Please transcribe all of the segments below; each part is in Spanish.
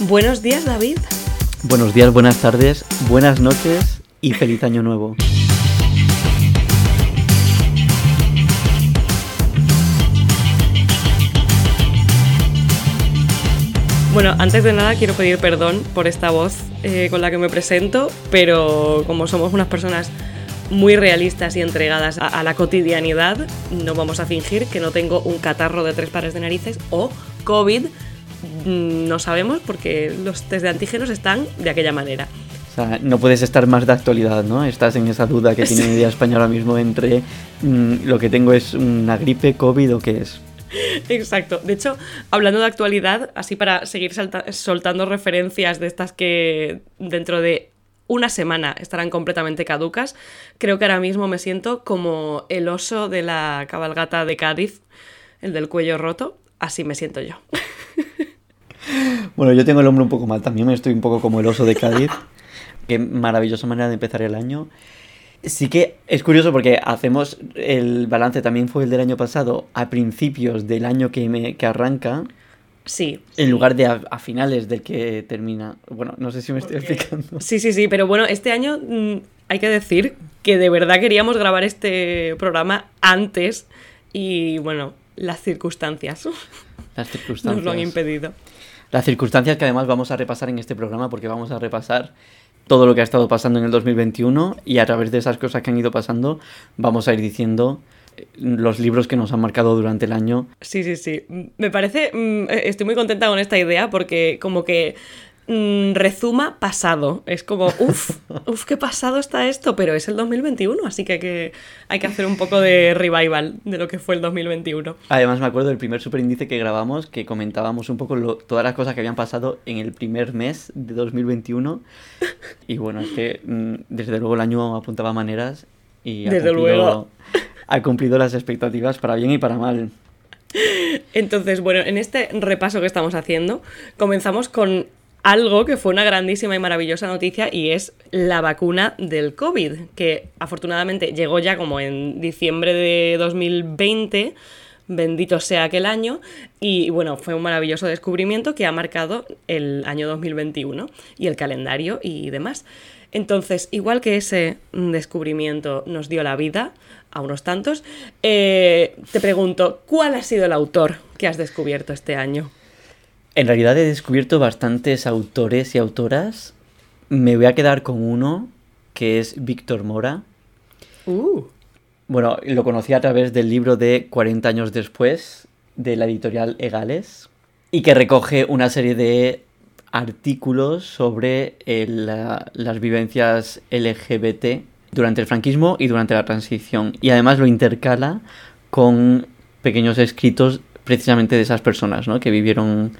Buenos días, David. Buenos días, buenas tardes, buenas noches y feliz año nuevo. Bueno, antes de nada quiero pedir perdón por esta voz eh, con la que me presento, pero como somos unas personas muy realistas y entregadas a, a la cotidianidad, no vamos a fingir que no tengo un catarro de tres pares de narices o COVID. Mm, No sabemos porque los test de antígenos están de aquella manera. O sea, no puedes estar más de actualidad, ¿no? Estás en esa duda que tiene media España ahora mismo entre mm, lo que tengo es una gripe, COVID o qué es. Exacto. De hecho, hablando de actualidad, así para seguir soltando referencias de estas que dentro de una semana estarán completamente caducas, creo que ahora mismo me siento como el oso de la cabalgata de Cádiz, el del cuello roto. Así me siento yo. Bueno, yo tengo el hombro un poco mal también, estoy un poco como el oso de Cádiz. Qué maravillosa manera de empezar el año. Sí que es curioso porque hacemos el balance, también fue el del año pasado, a principios del año que, me, que arranca, Sí. en lugar de a, a finales del que termina. Bueno, no sé si me estoy explicando. Sí, sí, sí, pero bueno, este año mm, hay que decir que de verdad queríamos grabar este programa antes y bueno, las circunstancias Las circunstancias. nos lo han impedido. Las circunstancias que además vamos a repasar en este programa porque vamos a repasar todo lo que ha estado pasando en el 2021 y a través de esas cosas que han ido pasando vamos a ir diciendo eh, los libros que nos han marcado durante el año. Sí, sí, sí. Me parece, mm, eh, estoy muy contenta con esta idea porque como que rezuma pasado. Es como, uff, uff, qué pasado está esto, pero es el 2021, así que hay, que hay que hacer un poco de revival de lo que fue el 2021. Además me acuerdo del primer superíndice que grabamos que comentábamos un poco lo- todas las cosas que habían pasado en el primer mes de 2021 y bueno, es que mm, desde luego el año apuntaba maneras y ha Desde cumplido- luego. ha cumplido las expectativas para bien y para mal. Entonces, bueno, en este repaso que estamos haciendo, comenzamos con algo que fue una grandísima y maravillosa noticia y es la vacuna del COVID, que afortunadamente llegó ya como en diciembre de 2020, bendito sea aquel año, y bueno, fue un maravilloso descubrimiento que ha marcado el año 2021 y el calendario y demás. Entonces, igual que ese descubrimiento nos dio la vida a unos tantos, eh, te pregunto, ¿cuál ha sido el autor que has descubierto este año? En realidad he descubierto bastantes autores y autoras. Me voy a quedar con uno que es Víctor Mora. Uh, Bueno, lo conocí a través del libro de 40 años después de la editorial Egales y que recoge una serie de artículos sobre eh, la- las vivencias LGBT durante el franquismo y durante la transición. Y además lo intercala con pequeños escritos precisamente de esas personas ¿no? que vivieron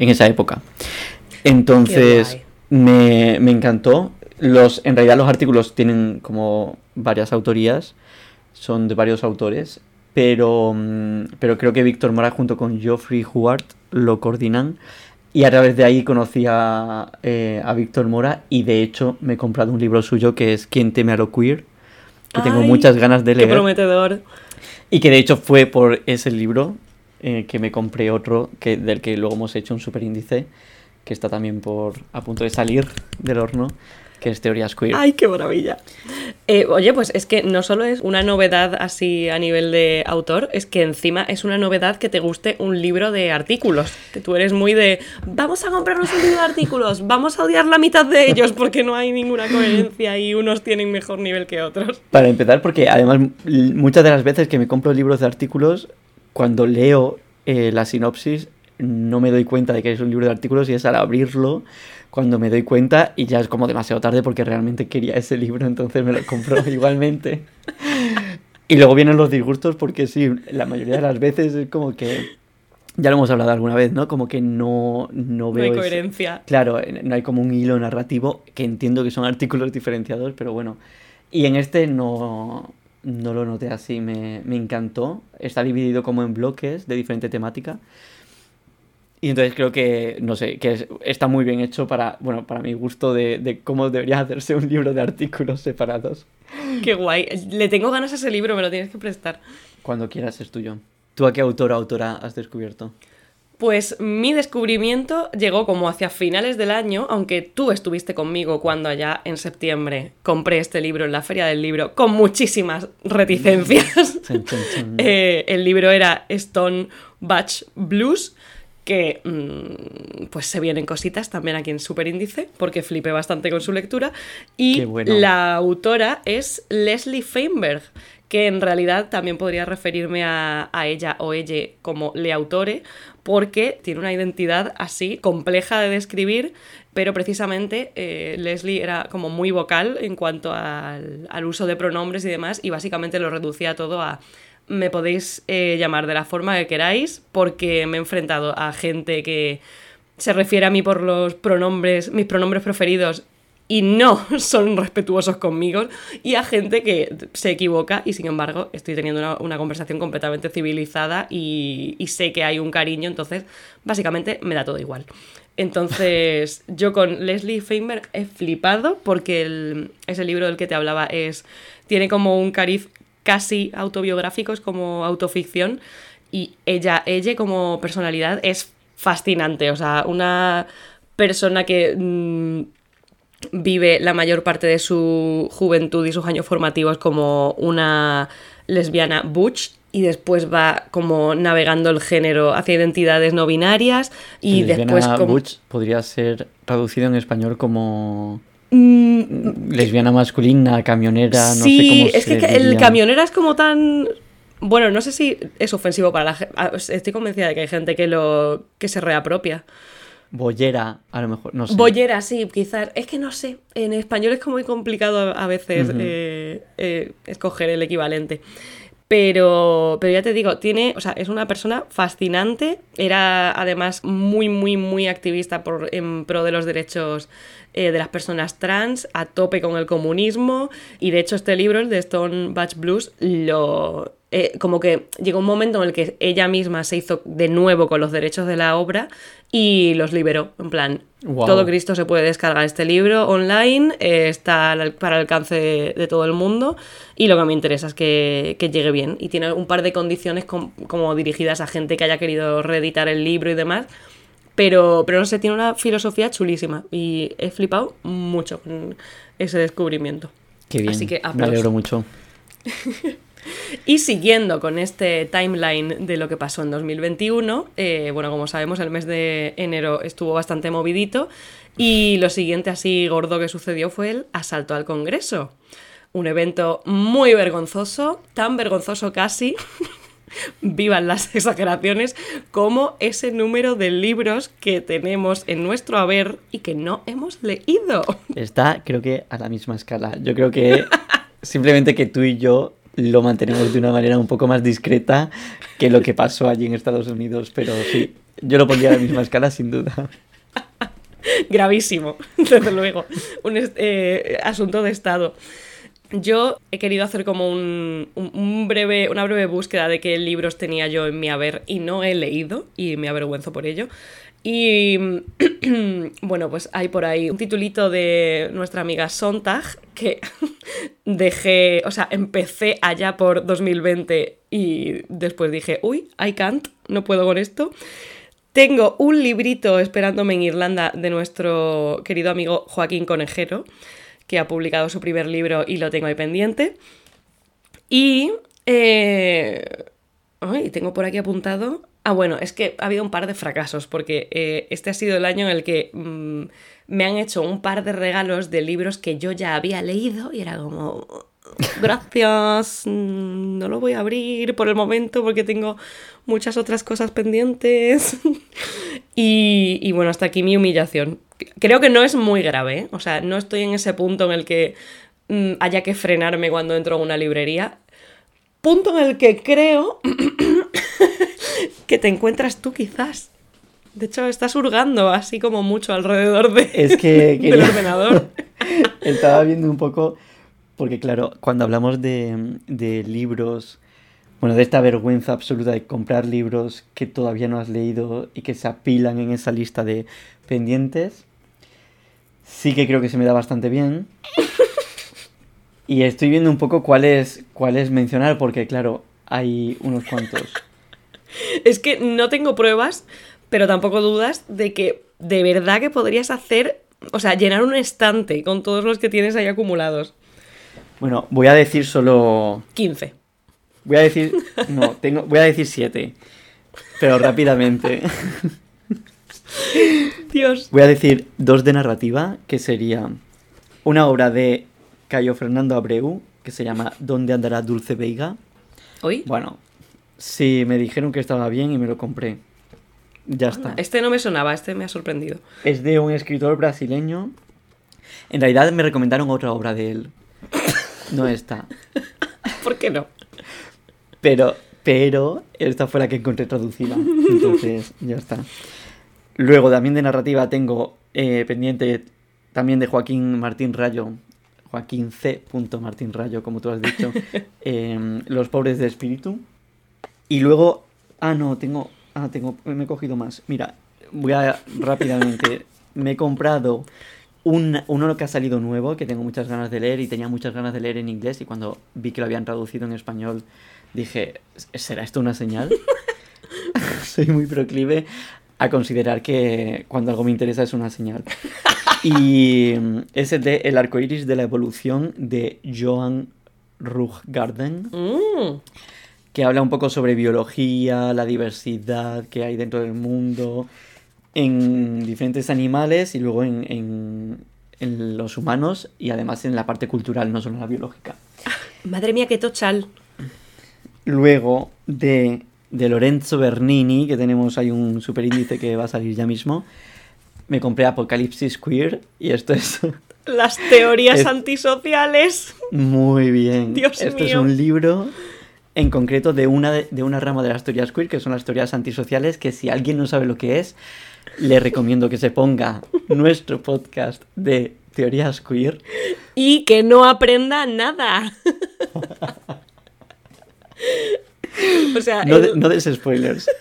en esa época. Entonces, me, me encantó. Los, en realidad los artículos tienen como varias autorías, son de varios autores, pero, mm, pero creo que Víctor Mora junto con Geoffrey Huart lo coordinan. Y a través de ahí conocí a, eh, a Víctor Mora y de hecho me he comprado un libro suyo que es Quien teme a lo queer, que tengo muchas ganas de qué leer. prometedor. Y que de hecho fue por ese libro eh, que me compré otro, que, del que luego hemos hecho un super índice, que está también por a punto de salir del horno, que es Teorías Queer. ¡Ay, qué maravilla! Eh, oye, pues es que no solo es una novedad así a nivel de autor, es que encima es una novedad que te guste un libro de artículos. Que tú eres muy de, vamos a comprarnos un libro de artículos, vamos a odiar la mitad de ellos porque no hay ninguna coherencia y unos tienen mejor nivel que otros. Para empezar, porque además muchas de las veces que me compro libros de artículos, cuando leo eh, la sinopsis, no me doy cuenta de que es un libro de artículos y es al abrirlo cuando me doy cuenta y ya es como demasiado tarde porque realmente quería ese libro, entonces me lo compro igualmente. Y luego vienen los disgustos porque sí, la mayoría de las veces es como que, ya lo hemos hablado alguna vez, ¿no? Como que no, no No veo... hay ese- coherencia. Claro, eh, no hay como un hilo narrativo que entiendo que son artículos diferenciados, pero bueno. Y en este no, no lo noté así, me, me encantó. Está dividido como en bloques de diferente temática. Y entonces creo que, no sé, que es- está muy bien hecho para, bueno, para mi gusto de, de cómo debería hacerse un libro de artículos separados. Qué guay. Le tengo ganas a ese libro, me lo tienes que prestar. Cuando quieras es tuyo. ¿Tú a qué autor o autora has descubierto? Pues mi descubrimiento llegó como hacia finales del año, aunque tú estuviste conmigo cuando allá en septiembre compré este libro en la feria del libro con muchísimas reticencias. Eh, el libro era Stone Batch Blues que mm, pues se vienen cositas también aquí en Superíndice, porque flipé bastante con su lectura. Y la autora es Leslie Feinberg, que en realidad también podría referirme a, ella o ella como le autore, porque tiene una identidad así compleja de describir, pero precisamente eh, Leslie era como muy vocal en cuanto al, al uso de pronombres y demás, y básicamente lo reducía todo a me podéis eh, llamar de la forma que queráis, porque me he enfrentado a gente que se refiere a mí por los pronombres, mis pronombres preferidos, y no son respetuosos conmigo, y a gente que se equivoca, y sin embargo estoy teniendo una, conversación completamente civilizada y, sé que hay un cariño, entonces básicamente me da todo igual. Entonces, yo con Leslie Feinberg he flipado porque ese libro del que te hablaba es. tiene como un cariz casi autobiográficos como autoficción y ella, ella como personalidad es fascinante, o sea, una persona que mm, vive la mayor parte de su juventud y sus años formativos como una lesbiana butch y después va como navegando el género hacia identidades no binarias y después como... butch podría ser traducido en español como Mm, Lesbiana masculina, camionera, no sé cómo es que el camionera es como tan. Bueno, no sé si es ofensivo para la gente. Ah, estoy convencida de que hay gente que lo que se reapropia. Bollera, a lo mejor, no sé. Bollera, sí, quizás. Es que no sé. En español es como muy complicado a veces eh, eh, escoger el equivalente. Pero, pero ya te digo, tiene, o sea, es una persona fascinante. Era además muy, muy, muy activista por, en pro de los derechos eh, de las personas trans, a tope con el comunismo. Y de hecho, este libro, el de Stone Batch Blues, lo. Eh, como que llegó un momento en el que ella misma se hizo de nuevo con los derechos de la obra y los liberó. En plan, todo Cristo se puede descargar este libro online, eh, está para el alcance de, todo el mundo y lo que me interesa es que, llegue bien. Y tiene un par de condiciones como dirigidas a gente que haya querido reeditar el libro y demás pero, pero no sé, tiene una filosofía chulísima y he flipado mucho con ese descubrimiento. Qué bien. Me alegro mucho. y siguiendo con este timeline de lo que pasó en 2021, eh, bueno, como sabemos, el mes de enero estuvo bastante movidito y lo siguiente así gordo que sucedió fue el asalto al Congreso. Un evento muy vergonzoso, tan vergonzoso casi vivan las exageraciones, como ese número de libros que tenemos en nuestro haber y que no hemos leído. Está, creo que, a la misma escala. Yo creo que simplemente que tú y yo lo mantenemos de una manera un poco más discreta que lo que pasó allí en Estados Unidos, pero sí, yo lo pondría a la misma escala sin duda. Gravísimo, desde luego. Un eh, asunto de Estado. Yo he querido hacer como un, breve, una breve búsqueda de qué libros tenía yo en mi haber y no he leído y me avergüenzo por ello. Y bueno, pues hay por ahí un titulito de nuestra amiga Sontag que dejé, o sea, empecé allá por 2020 y después dije, uy, I can't, no puedo con esto. Tengo un librito esperándome en Irlanda de nuestro querido amigo Joaquín Conejero que ha publicado su primer libro y lo tengo ahí pendiente. Y... Eh, ay, tengo por aquí apuntado... Ah, bueno, es que ha habido un par de fracasos, porque eh, este ha sido el año en el que mm, me han hecho un par de regalos de libros que yo ya había leído y era como, gracias, no lo voy a abrir por el momento porque tengo muchas otras cosas pendientes. y, y, bueno, hasta aquí mi humillación creo que no es muy grave, ¿eh? o sea, no estoy en ese punto en el que mm, haya que frenarme cuando entro a una librería. Punto en el que creo que te encuentras tú quizás. De hecho, estás hurgando así como mucho alrededor de, es que del ordenador. Estaba viendo un poco, porque claro, cuando hablamos de, de libros, bueno, de esta vergüenza absoluta de comprar libros que todavía no has leído y que se apilan en esa lista de pendientes, sí que creo que se me da bastante bien. Y estoy viendo un poco cuáles cuáles mencionar, porque claro, hay unos cuantos. Es que no tengo pruebas, pero tampoco dudas de que de verdad que podrías hacer, o sea, llenar un estante con todos los que tienes ahí acumulados. Bueno, voy a decir solo 15. Voy a decir. No, tengo. Voy a decir siete. Pero rápidamente. Dios. Voy a decir dos de narrativa, que sería una obra de Cayo Fernando Abreu, que se llama ¿Dónde andará Dulce Veiga? ¿Hoy? Bueno, sí, me dijeron que estaba bien y me lo compré. Ya está. Este no me sonaba, este me ha sorprendido. Es de un escritor brasileño. En realidad me recomendaron otra obra de él. No esta. ¿Por qué no? Pero, pero esta fue la que encontré traducida. Entonces, ya está. Luego, también de narrativa, tengo eh, pendiente también de Joaquín Martín Rayo. Joaquín C. Martín Rayo, como tú has dicho. em, Los pobres de espíritu. Y luego. Ah, no, tengo. Ah, tengo. Me he cogido más. Mira, voy a rápidamente. Me he comprado un, uno que ha salido nuevo, que tengo muchas ganas de leer y tenía muchas ganas de leer en inglés. Y cuando vi que lo habían traducido en español, dije: ¿será esto una señal? Soy muy proclive a considerar que cuando algo me interesa es una señal. Y mm, es el de El arco iris de la evolución de Joan Ruggarden, Mm, que habla un poco sobre biología, la diversidad que hay dentro del mundo, en diferentes animales y luego en, en- en los humanos y además en la parte cultural, no solo la biológica. Madre mía, qué tochal. Luego de, de Lorenzo Bernini, que tenemos ahí un super índice que va a salir ya mismo, me compré Apocalipsis Queer y esto es Las teorías Es- antisociales. muy bien. Dios esto es mío. un libro en concreto de una, de, de una rama de las teorías queer, que son las teorías antisociales, que si alguien no sabe lo que es, le recomiendo que se ponga nuestro podcast de teorías queer. Y que no aprenda nada. o sea, No, de- el- no des spoilers.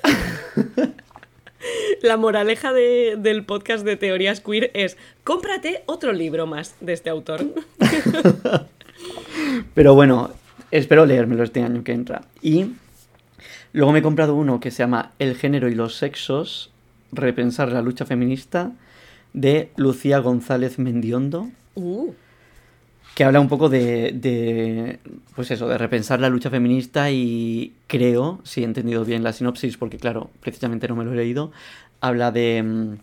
la moraleja de- del podcast de teorías queer es cómprate otro libro más de este autor. Pero bueno, espero leérmelo este año que entra. Y luego me he comprado uno que se llama El género y los sexos, repensar la lucha feminista, de Lucía González Mendiondo, Uh, que habla un poco de, de, pues eso, de repensar la lucha feminista y creo, si he entendido bien la sinopsis, porque claro, precisamente no me lo he leído, habla de...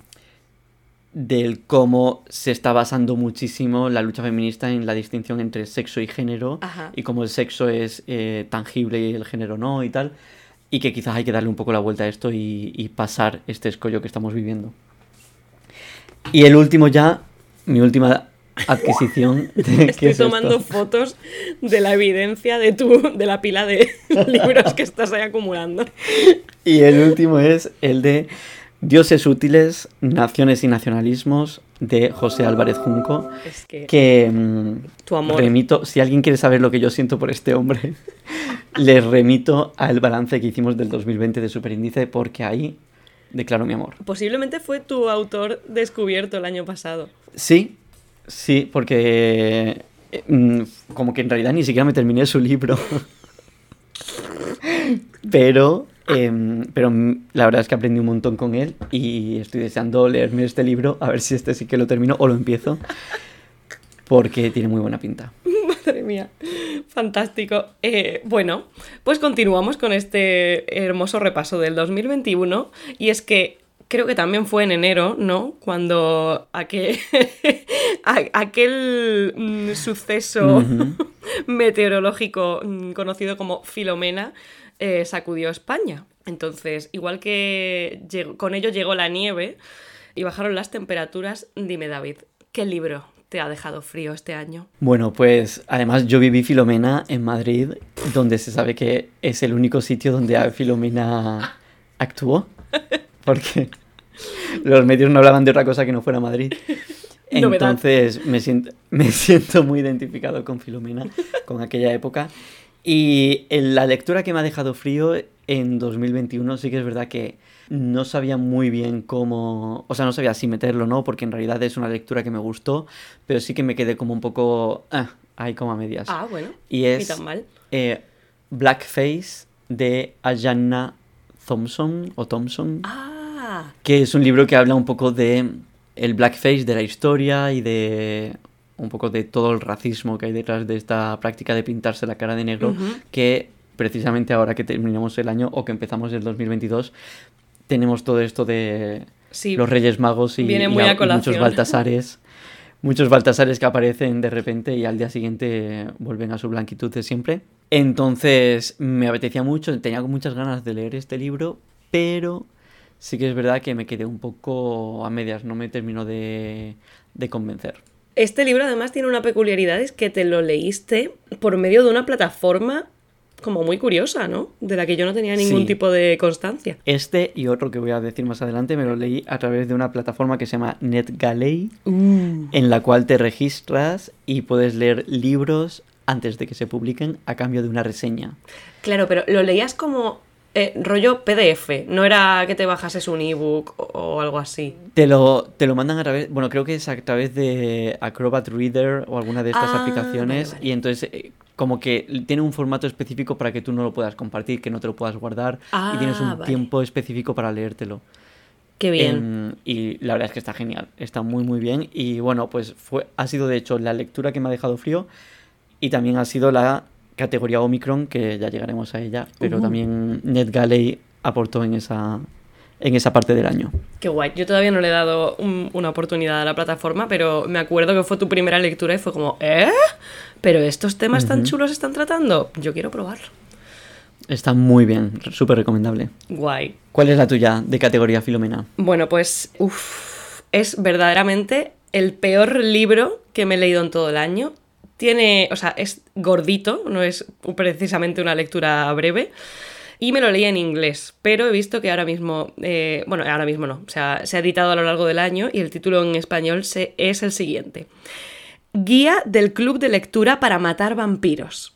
del cómo se está basando muchísimo la lucha feminista en la distinción entre sexo y género Ajá. y cómo el sexo es eh, tangible y el género no y tal y que quizás hay que darle un poco la vuelta a esto y, y pasar este escollo que estamos viviendo. Y el último ya, mi última adquisición. de- ¿qué estoy es esto? tomando fotos de la evidencia de tu, de la pila de libros que estás ahí acumulando. Y el último es el de Dioses útiles, Naciones y Nacionalismos de José Álvarez Junco. Es que Que mm, tu amor. remito, si alguien quiere saber lo que yo siento por este hombre, les remito al balance que hicimos del 2020 de Superíndice porque ahí declaro mi amor. Posiblemente fue tu autor descubierto el año pasado. Sí, sí, porque eh, mm, como que en realidad ni siquiera me terminé su libro. pero, em, pero mm, la verdad es que aprendí un montón con él y estoy deseando leerme este libro, a ver si este sí que lo termino o lo empiezo, porque tiene muy buena pinta. Madre mía, fantástico. Eh, bueno, pues continuamos con este hermoso repaso del 2021 y es que creo que también fue en enero, ¿no? Cuando aquel, mm, suceso meteorológico mm, conocido como Filomena eh, sacudió España. Entonces, igual que llegó- con ello llegó la nieve y bajaron las temperaturas, dime David, ¿qué libro te ha dejado frío este año? Bueno, pues además yo viví Filomena en Madrid, donde se sabe que es el único sitio donde Filomena actuó, porque los medios no hablaban de otra cosa que no fuera Madrid. Entonces me siento, me siento muy identificado con Filomena, con aquella época. Y en la lectura que me ha dejado frío en 2021 sí que es verdad que no sabía muy bien cómo, o sea, no sabía si meterlo o no, porque en realidad es una lectura que me gustó, pero sí que me quedé como un poco, ah, ahí como a medias. Ah, bueno, y es tan mal. eh, Blackface de Ayanna Thompson o Thompson. Ah. que es un libro que habla un poco de el blackface de la historia y de un poco de todo el racismo que hay detrás de esta práctica de pintarse la cara de negro que precisamente ahora que terminamos el año o que empezamos el 2022 tenemos todo esto de Sí. los Reyes Magos y, y muchos Baltasares. Muchos Baltasares que aparecen de repente y al día siguiente vuelven a su blanquitud de siempre. Entonces me apetecía mucho, tenía muchas ganas de leer este libro, pero sí que es verdad que me quedé un poco a medias, no me terminó de, de convencer. Este libro además tiene una peculiaridad, es que te lo leíste por medio de una plataforma como muy curiosa, ¿no? De la que yo no tenía ningún Sí. tipo de constancia. Este y otro que voy a decir más adelante me lo leí a través de una plataforma que se llama NetGalley, Uh. en la cual te registras y puedes leer libros antes de que se publiquen a cambio de una reseña. Claro, pero lo leías como eh, rollo PDF, no era que te bajases un ebook o, o algo así. Te lo, te lo mandan a través, bueno, creo que es a través de Acrobat Reader o alguna de estas Ah, aplicaciones vale, vale. y entonces eh, como que tiene un formato específico para que tú no lo puedas compartir, que no te lo puedas guardar y tienes un Ah, vale. tiempo específico para leértelo. Qué bien. Em, y la verdad es que está genial, está muy muy bien y bueno, pues fue ha sido de hecho la lectura que me ha dejado frío y también ha sido la categoría Omicron que ya llegaremos a ella, pero Uh. también NetGalley aportó en esa en esa parte del año. Qué guay. Yo todavía no le he dado un- una oportunidad a la plataforma, pero me acuerdo que fue tu primera lectura y fue como, ¿eh? Pero estos temas tan chulos están tratando. Yo quiero probarlo. Está muy bien, súper recomendable. Guay. ¿Cuál es la tuya de categoría Filomena? Bueno, pues uf, es verdaderamente el peor libro que me he leído en todo el año. Tiene, o sea, es gordito, no es precisamente una lectura breve. Y me lo leí en inglés, pero he visto que ahora mismo, eh, bueno, ahora mismo no, o sea, se ha editado a lo largo del año y el título en español es el siguiente. Guía del Club de Lectura para Matar Vampiros.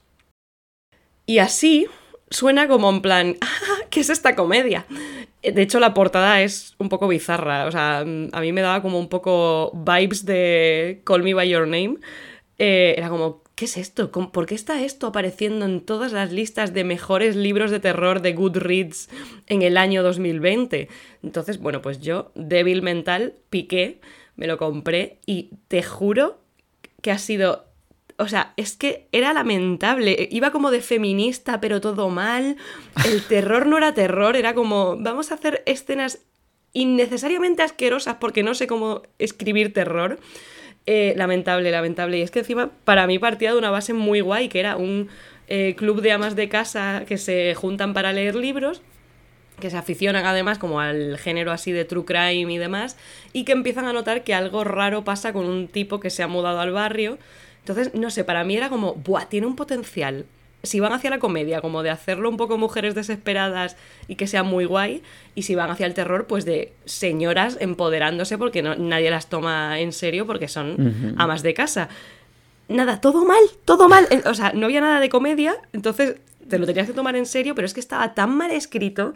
Y así suena como en plan, "Ah, ¿qué es esta comedia? De hecho, la portada es un poco bizarra. O sea, a mí me daba como un poco vibes de Call Me By Your Name. Eh, era como, ¿qué es esto? ¿Cómo- ¿Por qué está esto apareciendo en todas las listas de mejores libros de terror de Goodreads en el año 2020? Entonces, bueno, pues yo, débil mental, piqué, me lo compré y te juro que ha sido o sea, es que era lamentable. Iba como de feminista, pero todo mal. El terror no era terror, era como, vamos a hacer escenas innecesariamente asquerosas porque no sé cómo escribir terror. Eh, lamentable, lamentable. Y es que encima para mí partía de una base muy guay, que era un eh, club de amas de casa que se juntan para leer libros que se aficionan además como al género así de true crime y demás, y que empiezan a notar que algo raro pasa con un tipo que se ha mudado al barrio. Entonces, no sé, para mí era como, ¡buah! Tiene un potencial. Si van hacia la comedia, como de hacerlo un poco mujeres desesperadas y que sea muy guay, y si van hacia el terror, pues de señoras empoderándose porque no, nadie las toma en serio porque son amas de casa. Nada, todo mal, todo mal. Eh, O sea, no había nada de comedia, entonces te lo tenías que tomar en serio, pero es que estaba tan mal escrito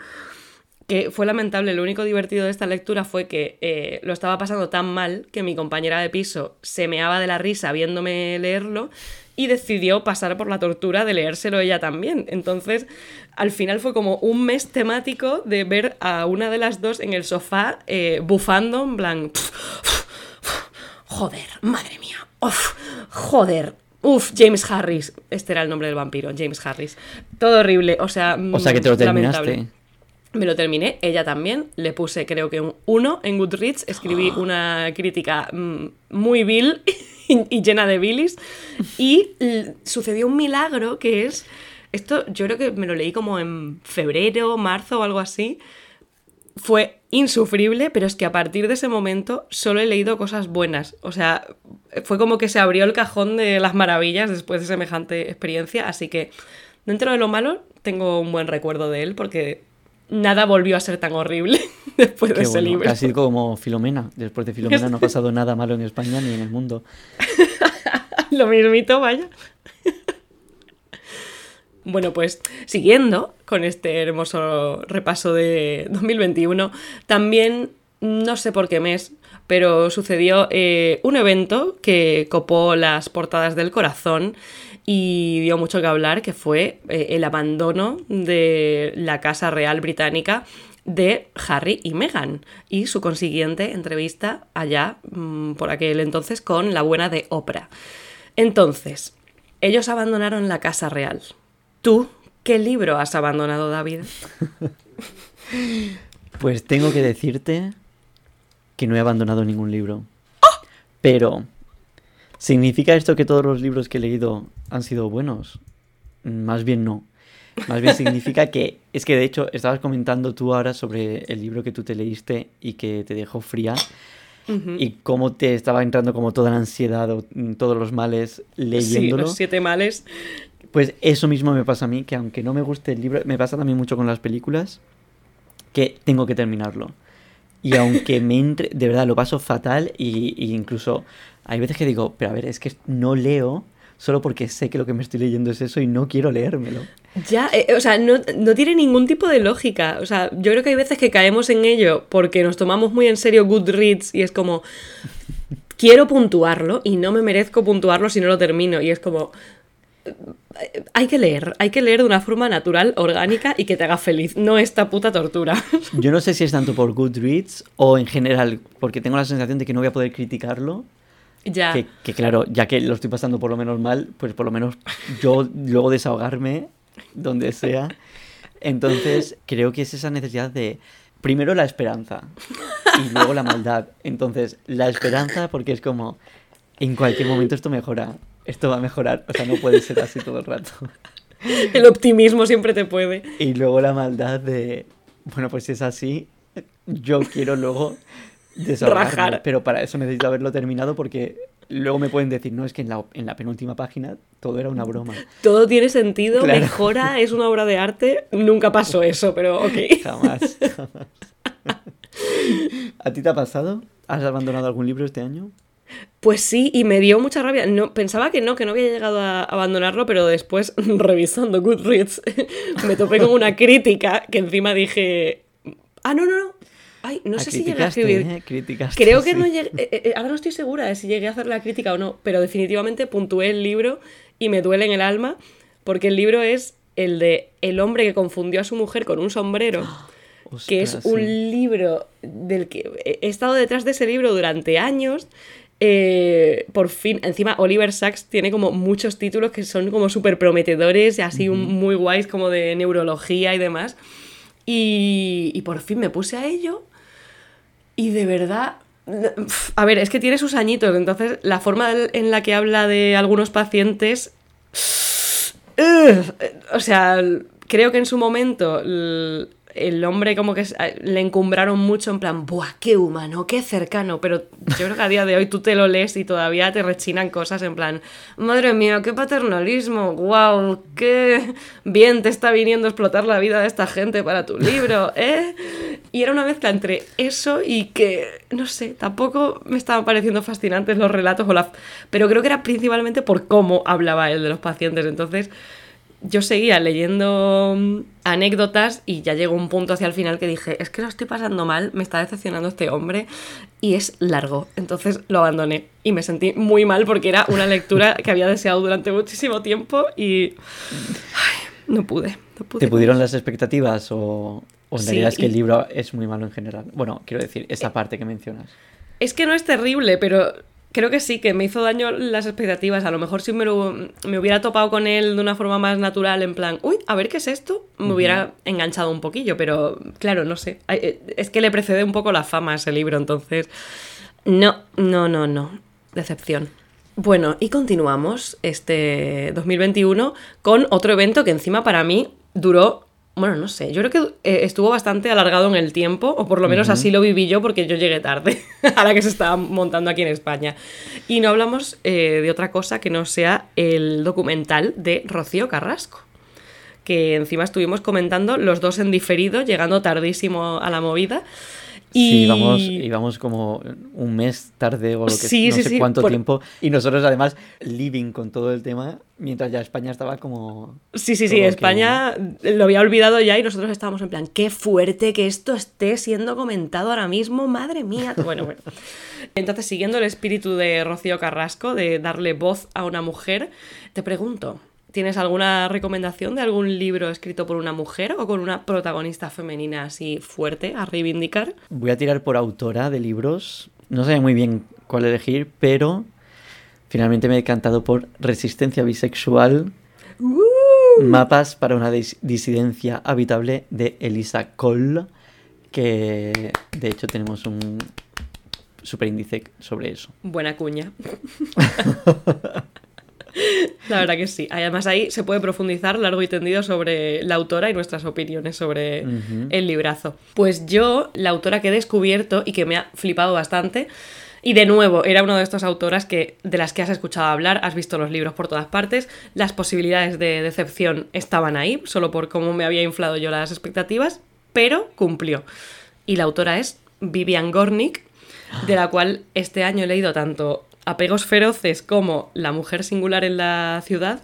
que fue lamentable. Lo único divertido de esta lectura fue que eh, lo estaba pasando tan mal que mi compañera de piso se meaba de la risa viéndome leerlo y decidió pasar por la tortura de leérselo ella también. Entonces, al final fue como un mes temático de ver a una de las dos en el sofá eh, bufando, en plan... Joder, madre mía. Uf, joder. Uf, James Harris. Este era el nombre del vampiro, James Harris. Todo horrible. O sea, O sea que te lo mm, lamentable. terminaste. Me lo terminé, ella también. Le puse, creo que un 1 en Goodreads. Escribí una crítica mm, muy vil y, llena de bilis. Y sucedió un milagro que es. Esto yo creo que me lo leí como en febrero, marzo o algo así. Fue insufrible, pero es que a partir de ese momento solo he leído cosas buenas. O sea, fue como que se abrió el cajón de las maravillas después de semejante experiencia. Así que, dentro de lo malo, tengo un buen recuerdo de él porque nada volvió a ser tan horrible después de ese bueno, libro. Casi como Filomena. Después de Filomena no ha pasado nada malo en España ni en el mundo. Lo mismito, vaya. Bueno, pues siguiendo con este hermoso repaso de 2021, también, no sé por qué mes, pero sucedió eh, un evento que copó las portadas del corazón y dio mucho que hablar, que fue eh, el abandono de la Casa Real Británica de Harry y Meghan y su consiguiente entrevista allá mm, por aquel entonces con la buena de Oprah. Entonces, ellos abandonaron la casa real. ¿Tú qué libro has abandonado, David? Pues tengo que decirte que no he abandonado ningún libro. ¡Oh! Pero, ¿significa esto que todos los libros que he leído han sido buenos? Más bien no. Más bien significa que, es que de hecho, estabas comentando tú ahora sobre el libro que tú te leíste y que te dejó fría y cómo te estaba entrando como toda la ansiedad o mm, todos los males leyéndolo. Sí, los siete males. Pues eso mismo me pasa a mí, que aunque no me guste el libro, me pasa también mucho con las películas, que tengo que terminarlo. Y aunque me entre, de verdad lo paso fatal y, y incluso hay veces que digo, pero a ver, es que no leo solo porque sé que lo que me estoy leyendo es eso y no quiero leérmelo. Ya, eh, o sea, no, no, tiene ningún tipo de lógica. O sea, yo creo que hay veces que caemos en ello porque nos tomamos muy en serio Goodreads y es como, quiero puntuarlo y no me merezco puntuarlo si no lo termino. Y es como, hay que leer, hay que leer de una forma natural, orgánica y que te haga feliz, no esta puta tortura. Yo no sé si es tanto por Goodreads o en general, porque tengo la sensación de que no voy a poder criticarlo ya. Que, claro, ya que lo estoy pasando por lo menos mal, pues por lo menos yo luego desahogarme donde sea. Entonces, creo que es esa necesidad de, primero la esperanza y luego la maldad. Entonces, la esperanza porque es como, en cualquier momento esto mejora, esto va a mejorar, o sea, no puede ser así todo el rato. El optimismo siempre te puede. Y luego la maldad de, bueno, pues si es así, yo quiero luego Rajar. Pero para eso necesito haberlo terminado porque luego me pueden decir, no, es que en la, en la penúltima página todo era una broma. Todo tiene sentido, mejora, es una obra de arte. Nunca pasó eso, pero ok. Jamás, jamás. ¿A ti te ha pasado? ¿Has abandonado algún libro este año? Pues sí, y me dio mucha rabia. No, pensaba que no, que no había llegado a abandonarlo, pero después, revisando Goodreads, me topé con una crítica que encima dije. Ah, no, no, no. Ay, no sé si llegué a escribir. ¿eh? Creo que no llegué. Eh, eh, ahora no estoy segura de si llegué a hacer la crítica o no, pero definitivamente puntué el libro y me duele en el alma porque el libro es el de El hombre que confundió a su mujer con un sombrero. que es un libro del que he estado detrás de ese libro durante años. por fin, encima Oliver Sacks tiene como muchos títulos que son como súper prometedores y así muy guays como de neurología y demás. Y, y, por fin me puse a ello y de verdad, a ver, es que tiene sus añitos, entonces la forma en la que habla de algunos pacientes... o sea, creo que en su momento el hombre como que le encumbraron mucho en plan, ¡buah, qué humano, qué cercano! Pero yo creo que a día de hoy tú te lo lees y todavía te rechinan cosas en plan, ¡madre mía, qué paternalismo! ¡Wow! ¡Qué bien te está viniendo a explotar la vida de esta gente para tu libro! ¿Eh? Y era una mezcla entre eso y que, no sé, tampoco me estaban pareciendo fascinantes los relatos, o la... pero creo que era principalmente por cómo hablaba él de los pacientes. Entonces yo seguía leyendo mm, anécdotas y ya llegó un punto hacia el final que dije, es que lo estoy pasando mal, me está decepcionando este hombre y es largo. Entonces lo abandoné y me sentí muy mal porque era una lectura que había deseado durante muchísimo tiempo y no, pude, ¿Te pudieron las expectativas o, o en realidad es que el libro es muy malo en general? Bueno, quiero decir, esa eh, parte que mencionas. Es que no es terrible, pero Creo que sí, que me hizo daño las expectativas. A lo mejor si me, me, hubiera topado con él de una forma más natural, en plan, uy, a ver qué es esto, me hubiera enganchado un poquillo, pero claro, no sé. Eh, es que le precede un poco la fama a ese libro, entonces. No, no, no, no. Decepción. Bueno, y continuamos este 2021 con otro evento que encima para mí duró bueno, no sé, yo creo que eh, estuvo bastante alargado en el tiempo, o por lo menos así lo viví yo porque yo llegué tarde a la que se estaba montando aquí en España. Y no hablamos eh, de otra cosa que no sea el documental de Rocío Carrasco, que encima estuvimos comentando los dos en diferido, llegando tardísimo a la movida. Y... Sí, íbamos, como un mes tarde o lo que sí, no sé cuánto tiempo. Y nosotros además living con todo el tema, mientras ya España estaba como... Sí, sí, sí, España lo había olvidado ya y nosotros estábamos en plan, qué fuerte que esto esté siendo comentado ahora mismo, madre mía. Bueno, bueno. Entonces, siguiendo el espíritu de Rocío Carrasco, de darle voz a una mujer, te pregunto, ¿Tienes alguna recomendación de algún libro escrito por una mujer o con una protagonista femenina así fuerte a reivindicar? Voy a tirar por autora de libros. No sé muy bien cuál elegir, pero finalmente me he decantado por Resistencia Bisexual. ¡Uh! Mapas para una dis- disidencia habitable de Elisa Cole, que de hecho tenemos un superíndice sobre eso. Buena cuña. La verdad que sí. Además ahí se puede profundizar largo y tendido sobre la autora y nuestras opiniones sobre el librazo. Pues yo, la autora que he descubierto y que me ha flipado bastante, y de nuevo, era una de estas autoras que, de las que has escuchado hablar, has visto los libros por todas partes, las posibilidades de decepción estaban ahí, solo por cómo me había inflado yo las expectativas, pero cumplió. Y la autora es Vivian Gornick, de la cual este año he leído tanto Apegos feroces como La mujer singular en la ciudad.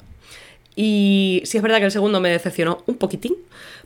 Y sí es verdad que el segundo me decepcionó un poquitín,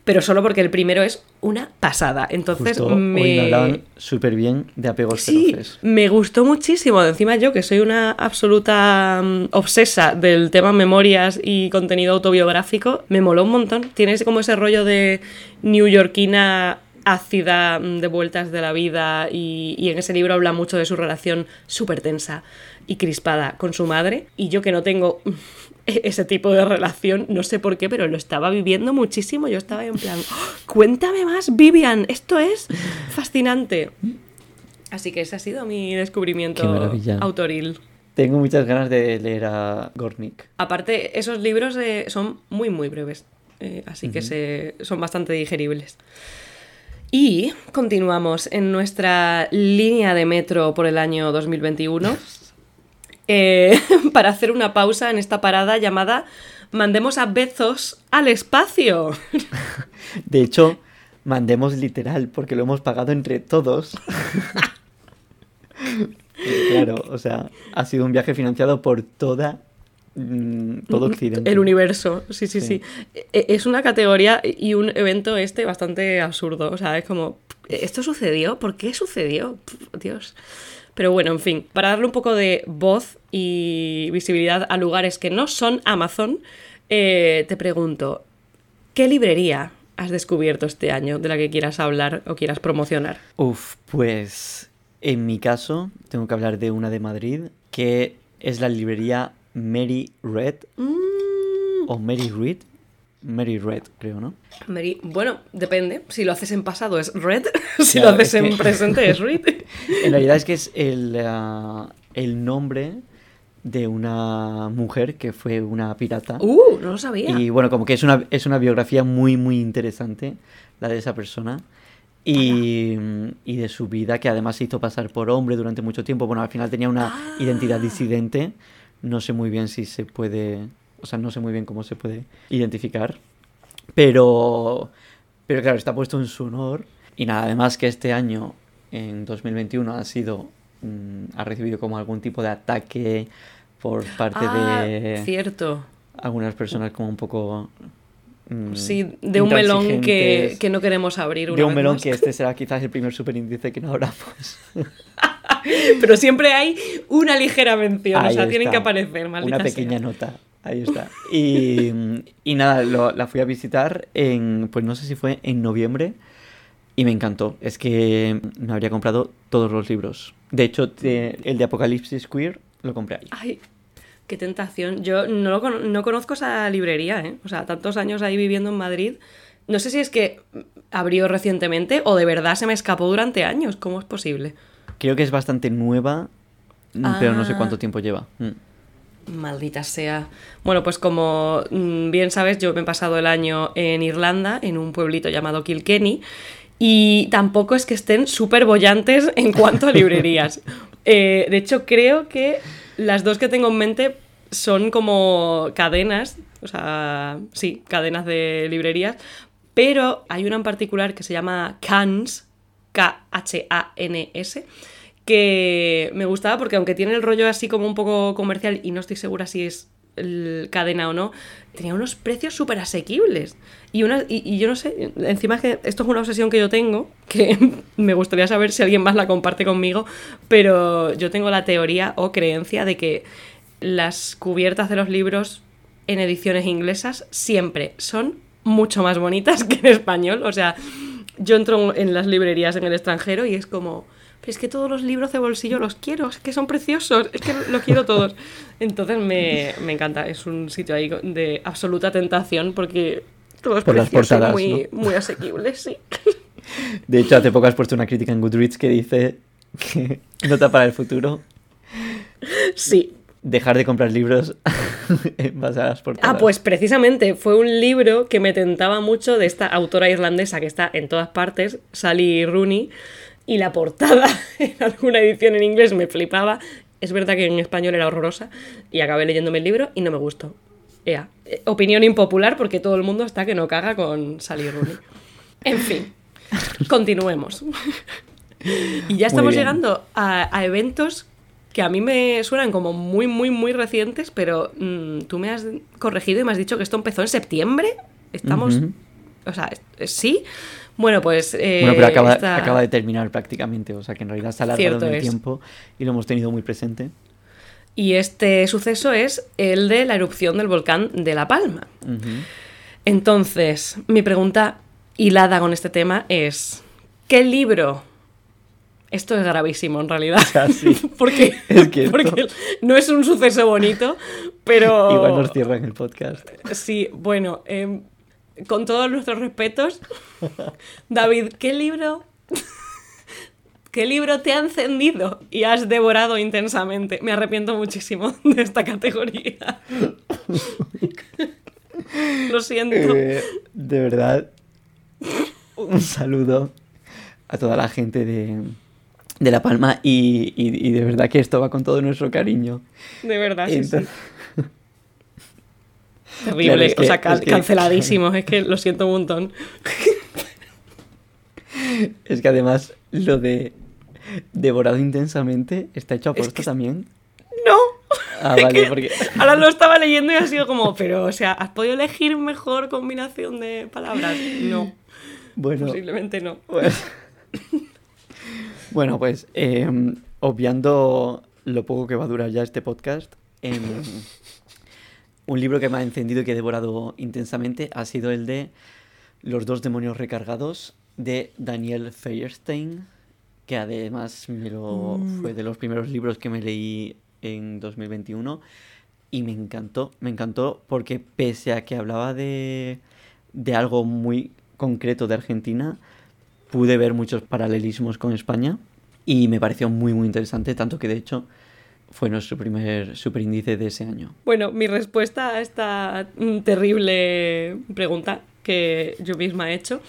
pero solo porque el primero es una pasada. Entonces Justo hoy me hablaban súper bien de apegos Sí, feroces. me gustó muchísimo. Encima yo, que soy una absoluta mm, obsesa del tema memorias y contenido autobiográfico, me moló un montón. Tienes como ese rollo de newyorkina ácida mm, de vueltas de la vida y, y en ese libro habla mucho de su relación súper tensa y crispada con su madre. Y yo que no tengo ese tipo de relación, no sé por qué, pero lo estaba viviendo muchísimo. Yo estaba en plan, "Oh, cuéntame más, Vivian, esto es fascinante. Así que ese ha sido mi descubrimiento autoril. Tengo muchas ganas de leer a Gornick. Aparte, esos libros eh, son muy, muy breves, eh, así que se, son bastante digeribles. Y continuamos en nuestra línea de metro por el año 2021 eh, para hacer una pausa en esta parada llamada Mandemos a Bezos al espacio. De hecho, mandemos literal, porque lo hemos pagado entre todos. claro, o sea, ha sido un viaje financiado por toda todo Occidente. El universo, sí, sí, sí, Sí. E- Es una categoría y un evento este bastante absurdo. O sea, es como, ¿esto sucedió? ¿Por qué sucedió? Dios. Pero bueno, en fin, para darle un poco de voz y visibilidad a lugares que no son Amazon, eh, te pregunto, ¿qué librería has descubierto este año de la que quieras hablar o quieras promocionar? Uf, pues en mi caso tengo que hablar de una de Madrid, que es la librería Mary Red Mm, o Mary Read. Mary Red, creo, ¿no? Mary- bueno, depende. Si lo haces en pasado es red, si Claro, lo haces que- en presente es read. En realidad es que es el, ah, el nombre de una mujer que fue una pirata. Uh, no lo sabía. Y bueno, como que es una, es una biografía muy, muy interesante, la de esa persona. Y, y de su vida, que además se hizo pasar por hombre durante mucho tiempo. Bueno, al final tenía una Ah. identidad disidente. No sé muy bien si se puede. O sea, no sé muy bien cómo se puede identificar. Pero. Pero claro, está puesto en su honor. Y nada, además que este año, en 2021, ha sido. mm, ha recibido como algún tipo de ataque por parte Ah, de cierto. algunas personas como un poco... mm, Sí, de un melón que, que no queremos abrir una De un vez melón más. que este será quizás el primer superíndice que no abramos. Pero siempre hay una ligera mención, o sea, tienen que aparecer, maldita Una pequeña sea. nota. Ahí está. Y, y nada, lo- la fui a visitar en, pues no sé si fue en noviembre y me encantó. Es que me habría comprado todos los libros. De hecho, te- el de Apocalipsis Queer lo compré ahí. Ay, qué tentación. Yo no, lo cono- no conozco esa librería, ¿eh? O sea, tantos años ahí viviendo en Madrid. No sé si es que abrió recientemente o de verdad se me escapó durante años. ¿Cómo es posible? Creo que es bastante nueva, mm, pero no sé Ah. cuánto tiempo lleva. Mm. Maldita sea. Bueno, pues como mm, bien sabes, yo me he pasado el año en Irlanda, en un pueblito llamado Kilkenny, y tampoco es que estén súper bollantes en cuanto a librerías. Eh, de hecho, creo que las dos que tengo en mente son como cadenas, o sea, sí, cadenas de librerías, pero hay una en particular que se llama Cans, K-H-A-N-S, que me gustaba porque aunque tiene el rollo así como un poco comercial y no estoy segura si es cadena o no, tenía unos precios súper asequibles. Y, una, y, y yo no sé, encima que esto es una obsesión que yo tengo, que me gustaría saber si alguien más la comparte conmigo, pero yo tengo la teoría o creencia de que las cubiertas de los libros en ediciones inglesas siempre son mucho más bonitas que en español. O sea, yo entro en las librerías en el extranjero y es como, pero es que todos los libros de bolsillo los quiero, es que son preciosos, es que los quiero todos. Entonces me, me encanta, es un sitio ahí de absoluta tentación porque todo es Por las portadas, muy, muy asequible, sí. De hecho, hace poco has puesto una crítica en Goodreads que dice que nota para el futuro Sí. dejar de comprar libros en base a las portadas. Ah, pues precisamente fue un libro que me tentaba mucho de esta autora irlandesa que está en todas partes, Sally Rooney, y la portada en alguna edición en inglés me flipaba. Es verdad que en español era horrorosa y acabé leyéndome el libro y no me gustó. Ea, eh, opinión impopular porque todo el mundo está que no caga con Sally Rooney. En fin, continuemos. Y ya estamos llegando a, a eventos que a mí me suenan como muy, muy, muy recientes, pero mm, tú me has corregido y me has dicho que esto empezó en septiembre. Estamos. Ujú. O sea, sí. Bueno, pues. eh, Bueno, pero acaba, esta- acaba de terminar prácticamente, o sea que en realidad se ha alargado el tiempo y lo hemos tenido muy presente. Y este suceso es el de la erupción del volcán de La Palma. Entonces, mi pregunta hilada con este tema es: ¿qué libro? Esto es gravísimo en realidad. Casi. porque, Es que porque no es un suceso bonito, pero. Igual nos cierran el podcast. Sí, bueno, em, con todos nuestros respetos, David, ¿qué libro? ¿Qué libro te ha encendido y has devorado intensamente? Me arrepiento muchísimo de esta categoría. Lo siento. Eh, de verdad, un saludo a toda la gente de, de La Palma y, y- y de verdad que esto va con todo nuestro cariño. De verdad, sí, sí. Terrible, Claro, es o sea, cal- es que- canceladísimo, es que lo siento un montón. Es que además lo de devorado intensamente está hecho a Es posta que- también. ¡No! Ah, vale, que porque... Ahora lo estaba leyendo y ha sido como, pero, o sea, ¿has podido elegir mejor combinación de palabras? No, Bueno, posiblemente no. Pues- bueno, pues eh, obviando lo poco que va a durar ya este podcast, em, un libro que me ha encendido y que he devorado intensamente ha sido el de Los dos demonios recargados de Daniel Feuerstein, que además me lo, fue de los primeros libros que me leí en 2021 y me encantó, me encantó porque pese a que hablaba de, de algo muy concreto de Argentina, pude ver muchos paralelismos con España y me pareció muy muy interesante, tanto que de hecho fue nuestro primer superíndice de ese año. Bueno, mi respuesta a esta terrible pregunta que yo misma he hecho,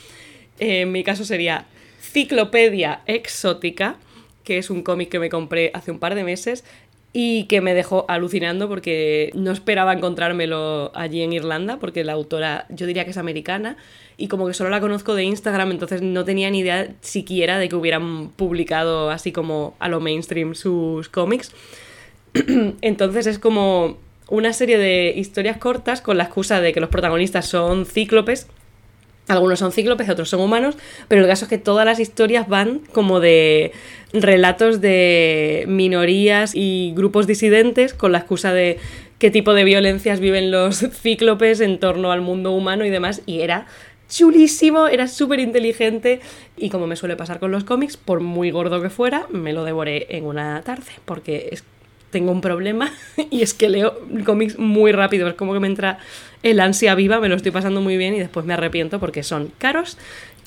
eh, en mi caso sería Ciclopedia Exótica, que es un cómic que me compré hace un par de meses y que me dejó alucinando porque no esperaba encontrármelo allí en Irlanda, porque la autora yo diría que es americana y como que solo la conozco de Instagram, entonces no tenía ni idea siquiera de que hubieran publicado así como a lo mainstream sus cómics. Entonces es como una serie de historias cortas con la excusa de que los protagonistas son cíclopes. Algunos son cíclopes, otros son humanos, pero el caso es que todas las historias van como de relatos de minorías y grupos disidentes con la excusa de qué tipo de violencias viven los cíclopes en torno al mundo humano y demás. Y era chulísimo, era súper inteligente y como me suele pasar con los cómics, por muy gordo que fuera, me lo devoré en una tarde, porque es- tengo un problema y es que leo cómics muy rápido, es como que me entra el ansia viva, me lo estoy pasando muy bien y después me arrepiento porque son caros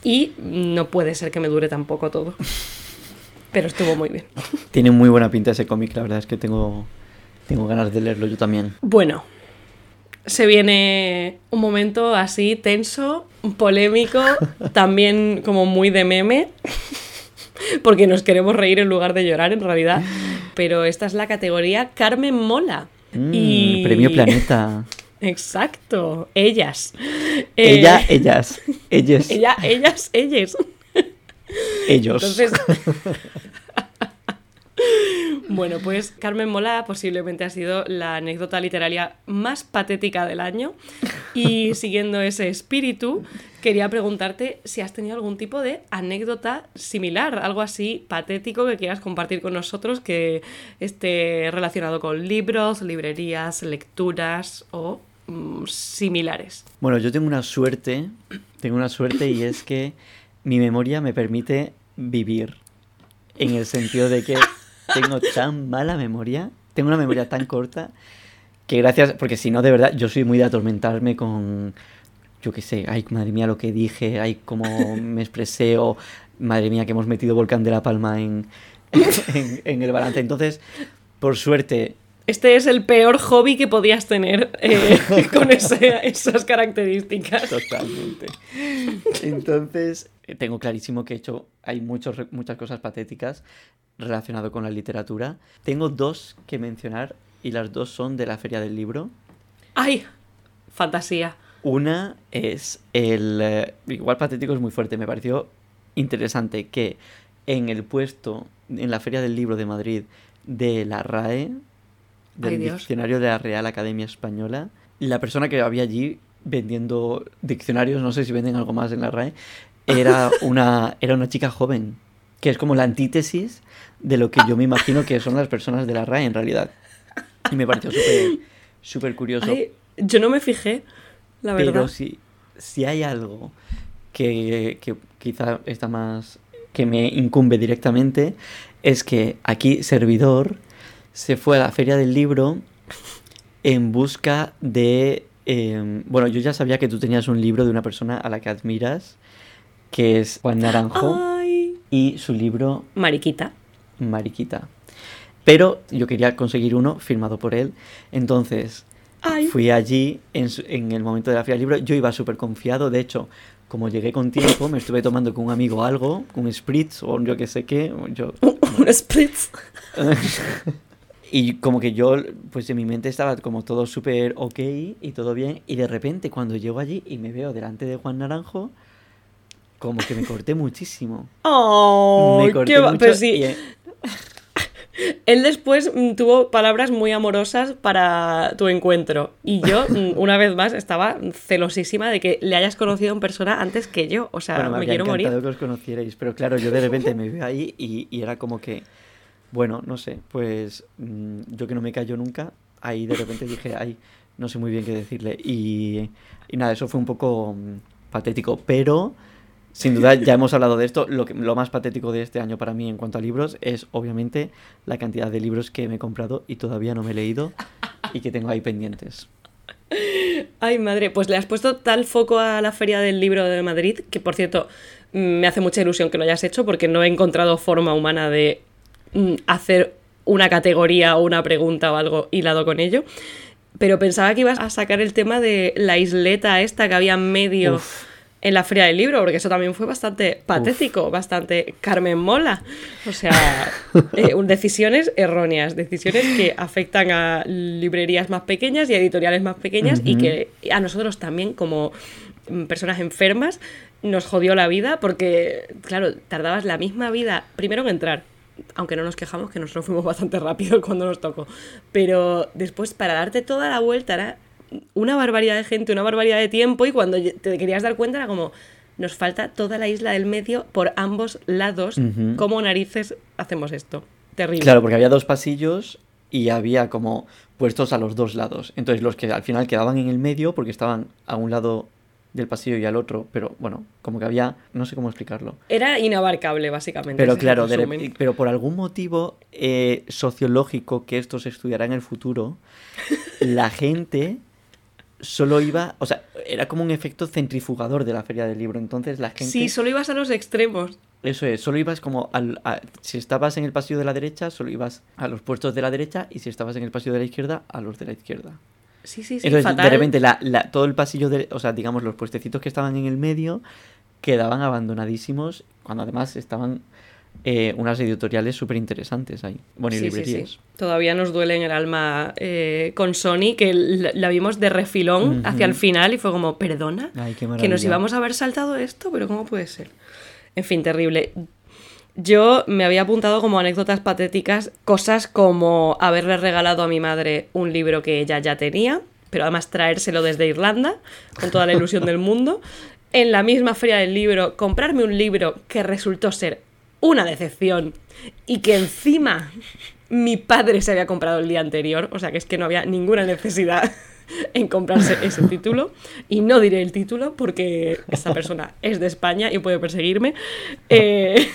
y no puede ser que me dure tampoco todo. Pero estuvo muy bien. Tiene muy buena pinta ese cómic, la verdad es que tengo, tengo ganas de leerlo yo también. Bueno, se viene un momento así tenso, polémico, también como muy de meme, porque nos queremos reír en lugar de llorar en realidad, pero esta es la categoría Carmen Mola. Mm, y... Premio Planeta. Exacto, ellas. Eh, Ella, ellas, ellos, ella, ellas, ellas. ellos. Entonces. bueno, pues Carmen Mola posiblemente ha sido la anécdota literaria más patética del año. Y siguiendo ese espíritu, quería preguntarte si has tenido algún tipo de anécdota similar, algo así patético que quieras compartir con nosotros que esté relacionado con libros, librerías, lecturas o mm, similares. Bueno, yo tengo una suerte, tengo una suerte y es que mi memoria me permite vivir. En el sentido de que tengo tan mala memoria, tengo una memoria tan corta, que gracias, porque si no, de verdad, yo soy muy de atormentarme con, yo qué sé, ay, madre mía, lo que dije, ay, cómo me expresé, o madre mía, que hemos metido Volcán de la Palma en, en, en el balance. Entonces, por suerte, Este es el peor hobby que podías tener eh, con ese- esas características. Totalmente. Entonces, tengo clarísimo que he hecho, hay muchos, muchas cosas patéticas relacionadas con la literatura. Tengo dos que mencionar y las dos son de la Feria del Libro. ¡Ay! Fantasía. Una es el... eh, igual patético es muy fuerte, me pareció interesante que en el puesto, en la Feria del Libro de Madrid, de la RAE, del Ay, diccionario de la Real Academia Española, la persona que había allí vendiendo diccionarios, no sé si venden algo más en la RAE, era una, era una chica joven, que es como la antítesis de lo que yo me imagino que son las personas de la RAE en realidad. Y me pareció súper curioso. Ay, yo no me fijé, la verdad. Pero si, si hay algo que, que quizá está más. que me incumbe directamente, es que aquí Servidor se fue a la Feria del Libro en busca de. eh, bueno, yo ya sabía que tú tenías un libro de una persona a la que admiras, que es Juan Naranjo, Ay. y su libro Mariquita. Mariquita. Pero yo quería conseguir uno firmado por él. Entonces, Ay. Fui allí en, su- en el momento de la feria del libro. Yo iba súper confiado. De hecho, como llegué con tiempo, me estuve tomando con un amigo algo, un spritz o yo qué sé qué. Yo, Un spritz. y como que yo, pues en mi mente estaba como todo súper ok y todo bien. Y de repente, cuando llego allí y me veo delante de Juan Naranjo, como que me corté muchísimo. Oh, me corté qué mucho Pero sí, y, eh, él después mm, tuvo palabras muy amorosas para tu encuentro. Y yo, mm, una vez más, estaba celosísima de que le hayas conocido en persona antes que yo. O sea, Bueno, me, me quiero morir. que os conocierais, pero claro, yo de repente me veo ahí y, y era como que, bueno, no sé, pues mm, yo que no me callo nunca, ahí de repente dije, ay, no sé muy bien qué decirle. Y, y nada, eso fue un poco patético, pero sin duda ya hemos hablado de esto. Lo, que, lo más patético de este año para mí en cuanto a libros es obviamente la cantidad de libros que me he comprado y todavía no me he leído y que tengo ahí pendientes. Ay, madre, pues le has puesto tal foco a la Feria del Libro de Madrid que, por cierto, me hace mucha ilusión que lo hayas hecho porque no he encontrado forma humana de mm, hacer una categoría o una pregunta o algo hilado con ello. Pero pensaba que ibas a sacar el tema de la isleta esta que había medio Uf. En la Feria del Libro, porque eso también fue bastante patético, bastante Carmen Mola. O sea, eh, decisiones erróneas, decisiones que afectan a librerías más pequeñas y a editoriales más pequeñas y que a nosotros también como mm, personas enfermas nos jodió la vida porque, claro, tardabas la misma vida primero en entrar. Aunque no nos quejamos que nosotros fuimos bastante rápido cuando nos tocó. Pero después, para darte toda la vuelta, era una barbaridad de gente, una barbaridad de tiempo. Y cuando te querías dar cuenta, era como: nos falta toda la isla del medio por ambos lados. Ujú. ¿Cómo narices hacemos esto? Terrible. Claro, porque había dos pasillos y había como puestos a los dos lados. Entonces los que al final quedaban en el medio porque estaban a un lado del pasillo y al otro, pero bueno, como que había, no sé cómo explicarlo. Era inabarcable, básicamente. Pero claro, de pero por algún motivo eh, sociológico que esto se estudiará en el futuro, la gente solo iba, o sea, era como un efecto centrifugador de la feria del libro. Entonces la gente, Sí, solo ibas a los extremos. eso es, solo ibas como al, a- si estabas en el pasillo de la derecha, solo ibas a los puestos de la derecha y si estabas en el pasillo de la izquierda, a los de la izquierda. Sí, sí, sí. Entonces, fatal. de repente, la, la- todo el pasillo, de, o sea, digamos, los puestecitos que estaban en el medio quedaban abandonadísimos, cuando además estaban eh, unas editoriales súper interesantes ahí. Bueno, y Sí, librerías. sí. Todavía nos duele en el alma eh, con Sony, que la, vimos de refilón hacia el final y fue como, perdona, Ay, que nos íbamos a haber saltado esto, pero ¿cómo puede ser? En fin, terrible. Yo me había apuntado como anécdotas patéticas cosas como haberle regalado a mi madre un libro que ella ya tenía, pero además traérselo desde Irlanda, con toda la ilusión del mundo. En la misma feria del libro, comprarme un libro que resultó ser una decepción y que encima mi padre se había comprado el día anterior, o sea que es que no había ninguna necesidad en comprarse ese título. Y no diré el título porque esta persona es de España y puede perseguirme. Eh,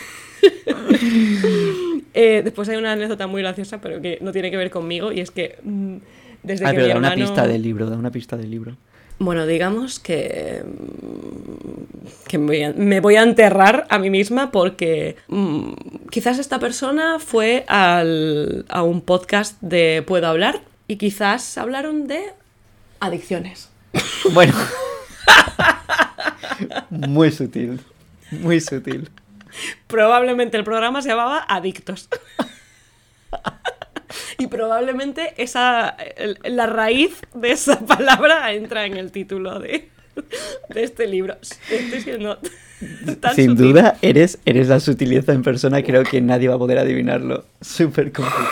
eh, después hay una anécdota muy graciosa, pero que no tiene que ver conmigo, y es que mm, desde Ah, que pero mi da una pista del libro, da una pista del libro. Bueno, digamos que, que me, voy a, me voy a enterrar a mí misma porque mm, quizás esta persona fue al- a un podcast de Puedo hablar y quizás hablaron de adicciones. Bueno. muy sutil. Muy sutil. Probablemente el programa se llamaba Adictos. Y probablemente esa, la raíz de esa palabra entra en el título de, de este libro. Estoy siendo tan Sin sutil. duda, eres, eres la sutileza en persona. Creo que nadie va a poder adivinarlo. Súper complicado.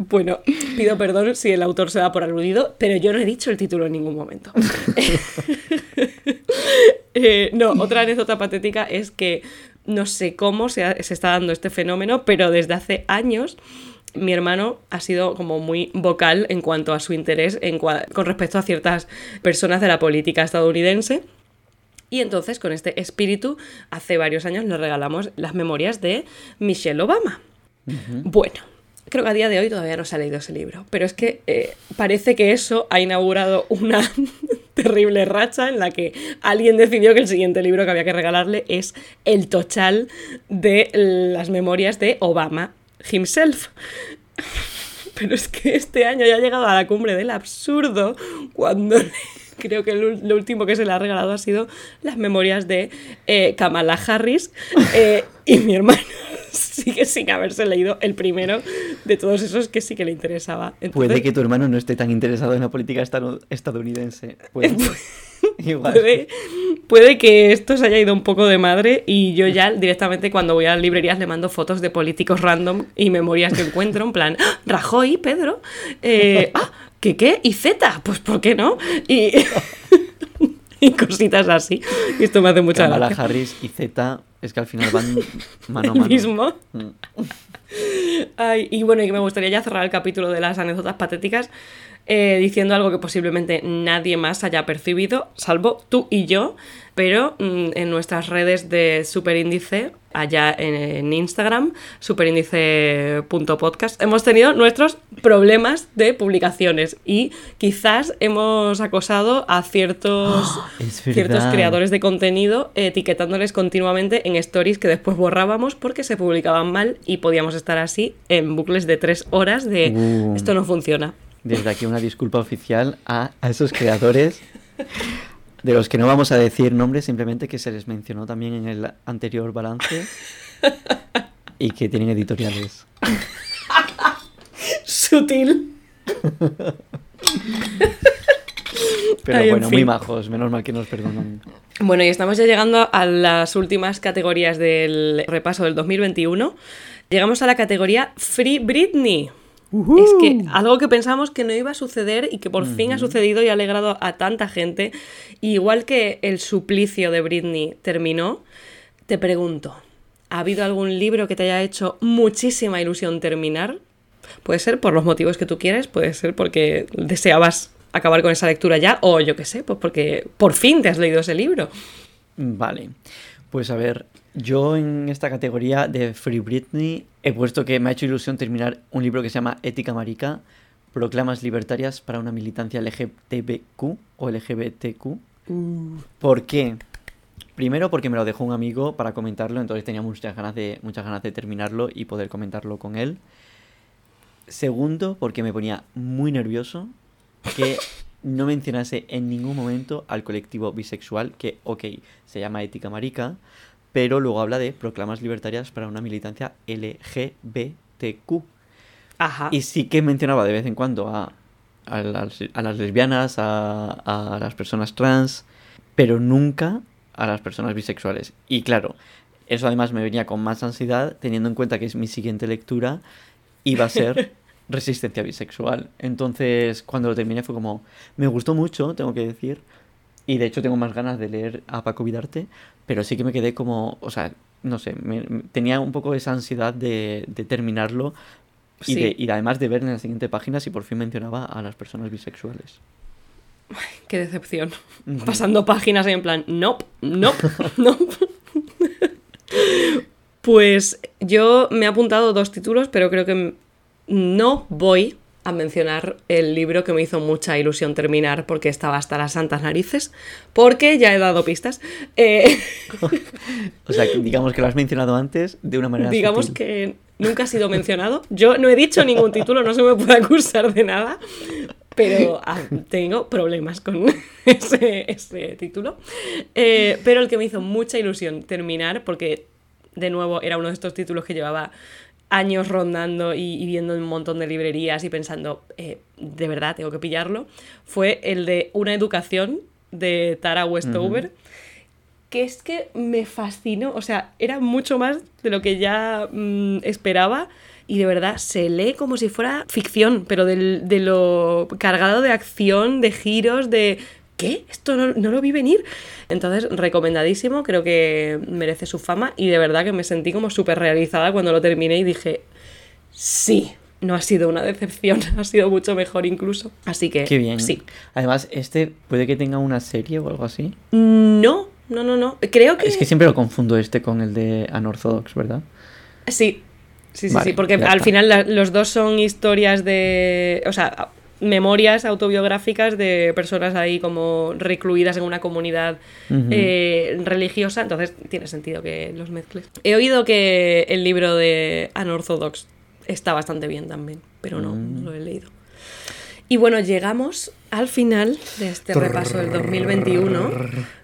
Bueno, pido perdón si el autor se da por aludido, pero yo no he dicho el título en ningún momento. Eh, no, otra anécdota patética es que no sé cómo se, ha- se está dando este fenómeno, pero desde hace años mi hermano ha sido como muy vocal en cuanto a su interés en con respecto a ciertas personas de la política estadounidense. Y entonces, con este espíritu, hace varios años le regalamos las memorias de Michelle Obama. Bueno, creo que a día de hoy todavía no se ha leído ese libro, pero es que eh, parece que eso ha inaugurado una terrible racha en la que alguien decidió que el siguiente libro que había que regalarle es El Tochal de las memorias de Obama himself. Pero es que este año ya ha llegado a la cumbre del absurdo cuando creo que lo, último que se le ha regalado ha sido las memorias de eh, Kamala Harris eh, y mi hermano sigue sin haberse leído el primero de todos esos que sí que le interesaba. Puede que tu hermano no esté tan interesado en la política estadounidense. Puede. Igual. Puede, puede que esto se haya ido un poco de madre y yo ya directamente cuando voy a las librerías le mando fotos de políticos random y memorias que encuentro, en plan, ¡Ah! Rajoy, Pedro, eh, ah, ¿qué qué? ¿Y Z? Pues ¿por qué no? Y, y cositas así. Y esto me hace mucha Kamala gracia. Harris y Z es que al final van mano a mano. mismo. Mm. Ay, y bueno, y me gustaría ya cerrar el capítulo de las anécdotas patéticas eh, diciendo algo que posiblemente nadie más haya percibido, salvo tú y yo, pero mm, en nuestras redes de Superíndice, allá en, en Instagram, superíndice.podcast, hemos tenido nuestros problemas de publicaciones y quizás hemos acosado a ciertos, ciertos creadores de contenido etiquetándoles continuamente en stories que después borrábamos porque se publicaban mal y podíamos estar así en bucles de tres horas de Uh. esto no funciona. Desde aquí una disculpa oficial a, a esos creadores de los que no vamos a decir nombres, simplemente que se les mencionó también en el anterior balance y que tienen editoriales. Sutil. Pero Ay, en bueno, muy majos, menos mal que nos perdonan. Bueno, y estamos ya llegando a las últimas categorías del repaso del 2021. Llegamos a la categoría Free Britney. Es que algo que pensamos que no iba a suceder y que por fin ha sucedido y ha alegrado a tanta gente. Y igual que el suplicio de Britney terminó, te pregunto, ¿ha habido algún libro que te haya hecho muchísima ilusión terminar? Puede ser por los motivos que tú quieres, puede ser porque deseabas acabar con esa lectura ya, o yo qué sé, pues porque por fin te has leído ese libro. Vale, pues a ver, yo en esta categoría de Free Britney he puesto que me ha hecho ilusión terminar un libro que se llama Ética Marica, Proclamas Libertarias para una militancia LGTBQ o LGBTQ. ¿Por qué? Primero porque me lo dejó un amigo para comentarlo, entonces tenía muchas ganas de, muchas ganas de terminarlo y poder comentarlo con él. Segundo, porque me ponía muy nervioso que no mencionase en ningún momento al colectivo bisexual, que, ok, se llama Ética Marica, pero luego habla de proclamas libertarias para una militancia LGBTQ. Ajá. Y sí que mencionaba de vez en cuando a, a las, a las lesbianas, a, a las personas trans, pero nunca a las personas bisexuales. Y claro, eso además me venía con más ansiedad, teniendo en cuenta que es mi siguiente lectura, iba a ser resistencia bisexual. Entonces, cuando lo terminé fue como, me gustó mucho, tengo que decir, y de hecho tengo más ganas de leer a Paco Vidarte, pero sí que me quedé como, o sea, no sé, me- me- tenía un poco esa ansiedad de, de terminarlo y, de, y además de ver en la siguiente página si por fin mencionaba a las personas bisexuales. qué decepción. Pasando páginas y en plan, nope, nope, nope. pues yo me he apuntado dos títulos, pero creo que no voy a mencionar el libro que me hizo mucha ilusión terminar porque estaba hasta las santas narices, porque ya he dado pistas. Eh, o sea, digamos que lo has mencionado antes de una manera. Digamos que nunca ha sido mencionado. Yo no he dicho ningún título, no se me puede acusar de nada, pero ah, tengo problemas con ese, título. Eh, pero el que me hizo mucha ilusión terminar, porque de nuevo era uno de estos títulos que llevaba años rondando y, viendo un montón de librerías y pensando, eh, de verdad, tengo que pillarlo, fue el de Una educación de Tara Westover. Que es que me fascinó, o sea, era mucho más de lo que ya mm, esperaba y de verdad se lee como si fuera ficción, pero de lo cargado de acción, de giros, de ¿qué? Esto no, lo vi venir. Entonces, recomendadísimo, creo que merece su fama y de verdad que me sentí como súper realizada cuando lo terminé y dije, sí, no ha sido una decepción, ha sido mucho mejor incluso. Así que, Qué bien. sí. Además, ¿este puede que tenga una serie o algo así? No, no, no, no. Creo que... Es que siempre lo confundo este con el de Unorthodox, ¿verdad? Sí, Sí, sí, sí, porque al final los dos son historias de. O sea, memorias autobiográficas de personas ahí como recluidas en una comunidad eh, religiosa, entonces tiene sentido que los mezcles. He oído que el libro de Unorthodox está bastante bien también, pero no, no lo he leído. Y bueno, llegamos al final de este repaso del 2021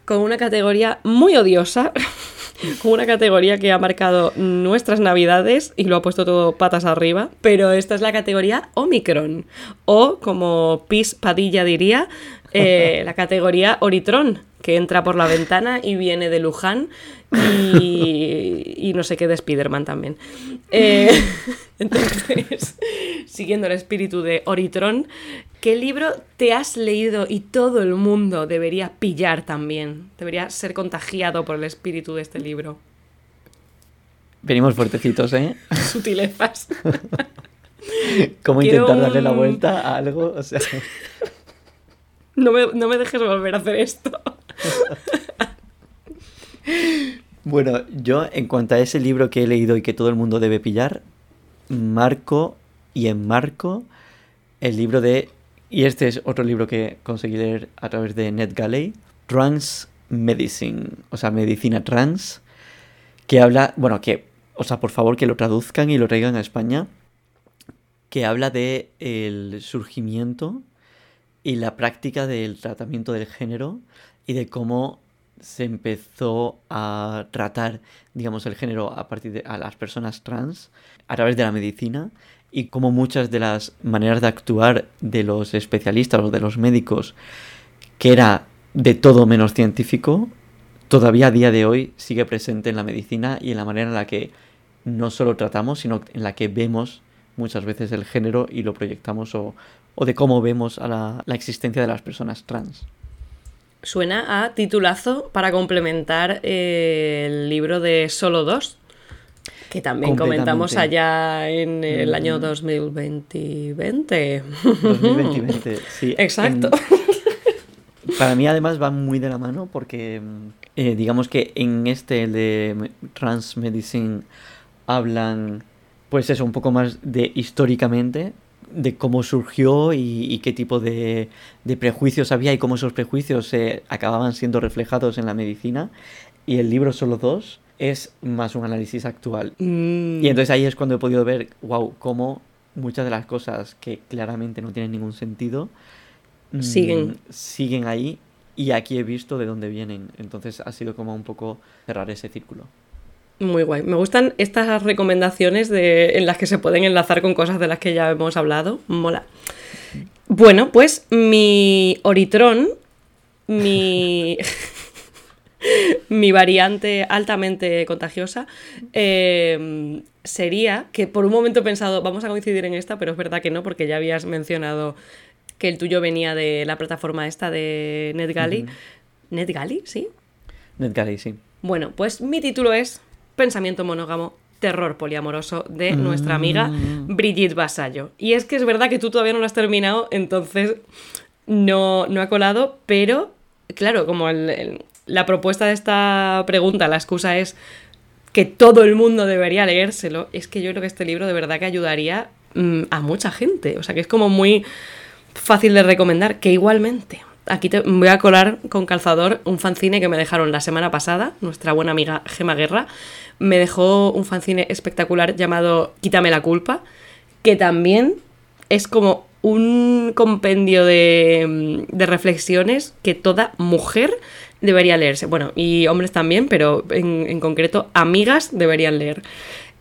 con una categoría muy odiosa una categoría que ha marcado nuestras navidades y lo ha puesto todo patas arriba, pero esta es la categoría Omicron, o como Pis Padilla diría, eh, la categoría Oritron, que entra por la ventana y viene de Luján y, no sé qué de Spider-Man también. Eh, entonces, siguiendo el espíritu de Oritron, ¿qué libro te has leído y todo el mundo debería pillar también? Debería ser contagiado por el espíritu de este libro. Venimos fuertecitos, ¿eh? Sutilezas. ¿Cómo intentar darle la vuelta a algo? No, me, no me dejes volver a hacer esto. Bueno, yo en cuanto a ese libro que he leído y que todo el mundo debe pillar, marco y enmarco el libro de, y este es otro libro que conseguí leer a través de NetGalley, Trans Medicine, o sea, medicina trans, que habla, bueno, que, o sea, por favor que lo traduzcan y lo traigan a España, que habla de el surgimiento y la práctica del tratamiento del género y de cómo se empezó a tratar, digamos, el género a partir de a las personas trans a través de la medicina y como muchas de las maneras de actuar de los especialistas o de los médicos, que era de todo menos científico, todavía a día de hoy sigue presente en la medicina y en la manera en la que no solo tratamos, sino en la que vemos muchas veces el género y lo proyectamos o, de cómo vemos a la existencia de las personas trans. Suena a titulazo para complementar eh, el libro de Solo dos, que también comentamos allá en el año 2020. 2020, sí. Exacto. para mí además va muy de la mano porque eh, digamos que en este de Trans Medicine hablan pues eso un poco más de históricamente de cómo surgió y, qué tipo de, prejuicios había y cómo esos prejuicios se acababan siendo reflejados en la medicina. Y el libro Solo dos es más un análisis actual. Mm. Y entonces ahí es cuando he podido ver, wow, cómo muchas de las cosas que claramente no tienen ningún sentido mm, siguen. siguen ahí y aquí he visto de dónde vienen. Entonces ha sido como un poco cerrar ese círculo. Muy guay. Me gustan estas recomendaciones de, en las que se pueden enlazar con cosas de las que ya hemos hablado. Mola. Bueno, pues mi Oritrón, mi, mi variante altamente contagiosa, eh, sería que por un momento he pensado, vamos a coincidir en esta, pero es verdad que no, porque ya habías mencionado que el tuyo venía de la plataforma esta de NetGalley. ¿NetGalley? ¿Sí? NetGalley, sí. Bueno, pues mi título es Pensamiento monógamo, terror poliamoroso de nuestra amiga mm. Brigitte Basallo. Y es que es verdad que tú todavía no lo has terminado, entonces no, no ha colado, pero claro, como el- el- la propuesta de esta pregunta, la excusa es que todo el mundo debería leérselo, es que yo creo que este libro de verdad que ayudaría mm, a mucha gente. O sea, que es como muy fácil de recomendar, que igualmente. Aquí te voy a colar con calzador un fanzine que me dejaron la semana pasada, nuestra buena amiga Gema Guerra. Me dejó un fanzine espectacular llamado Quítame la culpa, que también es como un compendio de, de reflexiones que toda mujer debería leerse. Bueno, y hombres también, pero en, en concreto amigas deberían leer.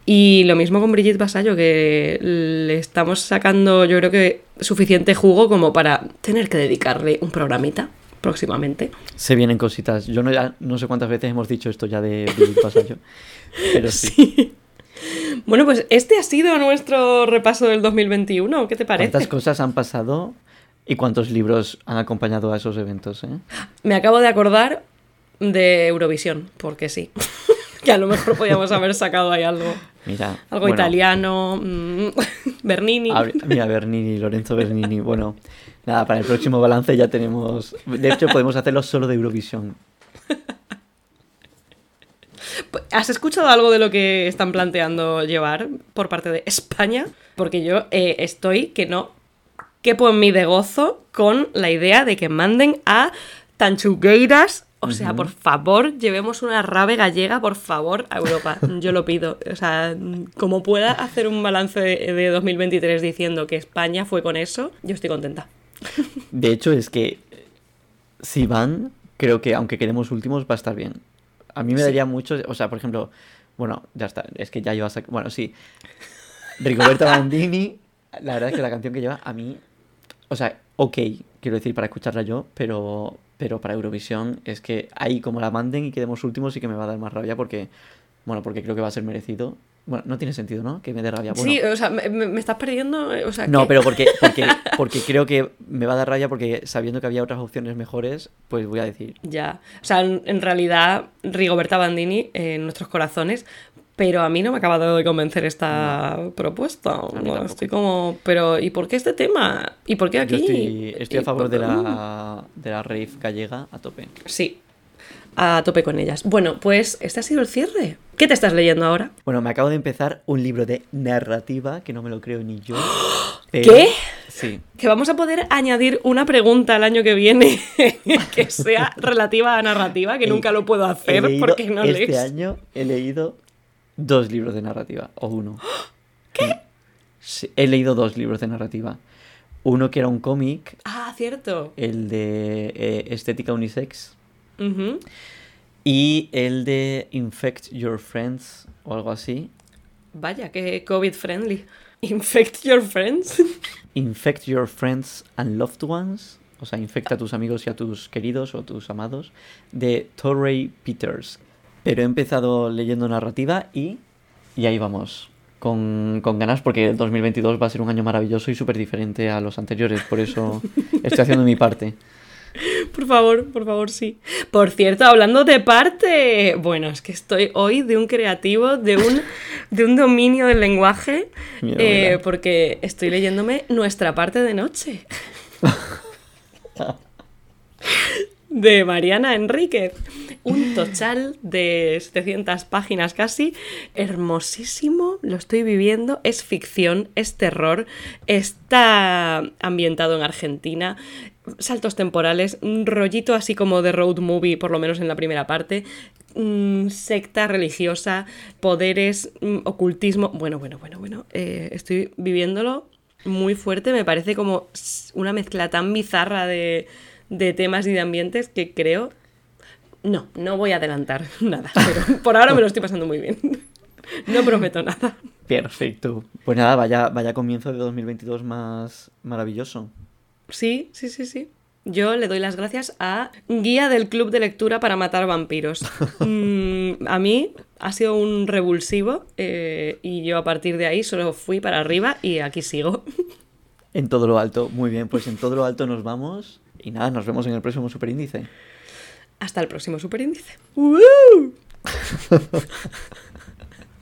Y lo mismo con Brigitte Basallo, que le estamos sacando, yo creo que suficiente jugo como para tener que dedicarle un programita próximamente. Se vienen cositas. Yo no, ya- no sé cuántas veces hemos dicho esto ya de Brigitte Vasallo, pero sí. Bueno, pues este ha sido nuestro repaso del 2021. ¿Qué te parece? ¿Cuántas cosas han pasado y cuántos libros han acompañado a esos eventos? eh? Me acabo de acordar de Eurovisión, porque sí. que a lo mejor podíamos haber sacado ahí algo. Mira. Algo bueno, italiano, mm, Bernini. a Mira, Bernini, Lorenzo Bernini. Bueno, nada, para el próximo balance ya tenemos. De hecho, podemos hacerlo solo de Eurovisión. ¿Has escuchado algo de lo que están planteando llevar por parte de España? Porque yo eh, estoy que no quepo en mí de gozo con la idea de que manden a Tanchugueiras. O sea, por favor, llevemos una rave gallega, por favor, a Europa. Yo lo pido. O sea, como pueda hacer un balance de, de 2023 diciendo que España fue con eso, yo estoy contenta. De hecho, es que si van, creo que aunque quedemos últimos, va a estar bien. A mí me Sí. daría mucho. O sea, por ejemplo, bueno, ya está. Es que ya llevas a. Bueno, sí. Rigoberta Bandini, la verdad es que la canción que lleva, a mí. O sea, ok, quiero decir, para escucharla yo, pero, pero para Eurovisión es que ahí como la manden y quedemos últimos sí que me va a dar más rabia porque. Bueno, porque creo que va a ser merecido. Bueno, no tiene sentido, ¿no? Que me dé rabia. Bueno, Sí, o sea, me, me- estás perdiendo. O sea, no, pero porque, porque, porque creo que me va a dar rabia porque sabiendo que había otras opciones mejores, pues voy a decir. Ya. O sea, en, en realidad, Rigoberta Bandini eh, en nuestros corazones. Pero a mí no me ha acabado de convencer esta propuesta. No, estoy como, pero ¿y por qué este tema? ¿Y por qué aquí? Yo estoy, estoy a ¿Y favor por- de la, de la rave gallega a tope. Sí, a tope con ellas. Bueno, pues este ha sido el cierre. ¿Qué te estás leyendo ahora? Bueno, me acabo de empezar un libro de narrativa, que no me lo creo ni yo. pero- ¿Qué? Sí. Que vamos a poder añadir una pregunta el año que viene que sea relativa a narrativa, que He- nunca lo puedo hacer leído- porque no Este lees. año he leído dos libros de narrativa, o uno. ¿Qué? he leído dos libros de narrativa. Uno que era un cómic, Ah, cierto. el de eh, Estética Unisex, Ujú. Y el de Infect Your Friends, o algo así. Vaya, que COVID friendly. Infect your friends. Infect Your Friends and Loved Ones, o sea, infecta a tus amigos y a tus queridos o tus amados, de Torrey Peters. Pero he empezado leyendo narrativa y, y ahí vamos, con, con ganas, porque el 2022 va a ser un año maravilloso y súper diferente a los anteriores, por eso estoy haciendo mi parte. Por favor, por favor, sí. Por cierto, hablando de parte, bueno, es que estoy hoy de un creativo, de un, de un dominio del lenguaje, Mira, eh, mira. porque estoy leyéndome nuestra parte de noche. de Mariana Enríquez. Un tochal de 700 páginas casi, hermosísimo, lo estoy viviendo, es ficción, es terror, está ambientado en Argentina, saltos temporales, un rollito así como de road movie, por lo menos en la primera parte, mm, secta religiosa, poderes, mm, ocultismo, bueno, bueno, bueno, bueno, eh, estoy viviéndolo muy fuerte, me parece como una mezcla tan bizarra de, de temas y de ambientes que creo... No, no voy a adelantar nada, pero por ahora me lo estoy pasando muy bien. No prometo nada. Perfecto. Pues nada, vaya, vaya comienzo de 2022 más maravilloso. Sí, sí, sí, sí. Yo le doy las gracias a Guía del Club de Lectura para Matar Vampiros. Mm, a mí ha sido un revulsivo eh, y yo a partir de ahí solo fui para arriba y aquí sigo. En todo lo alto, muy bien, pues en todo lo alto nos vamos y nada, nos vemos en el próximo superíndice. Hasta el próximo superíndice.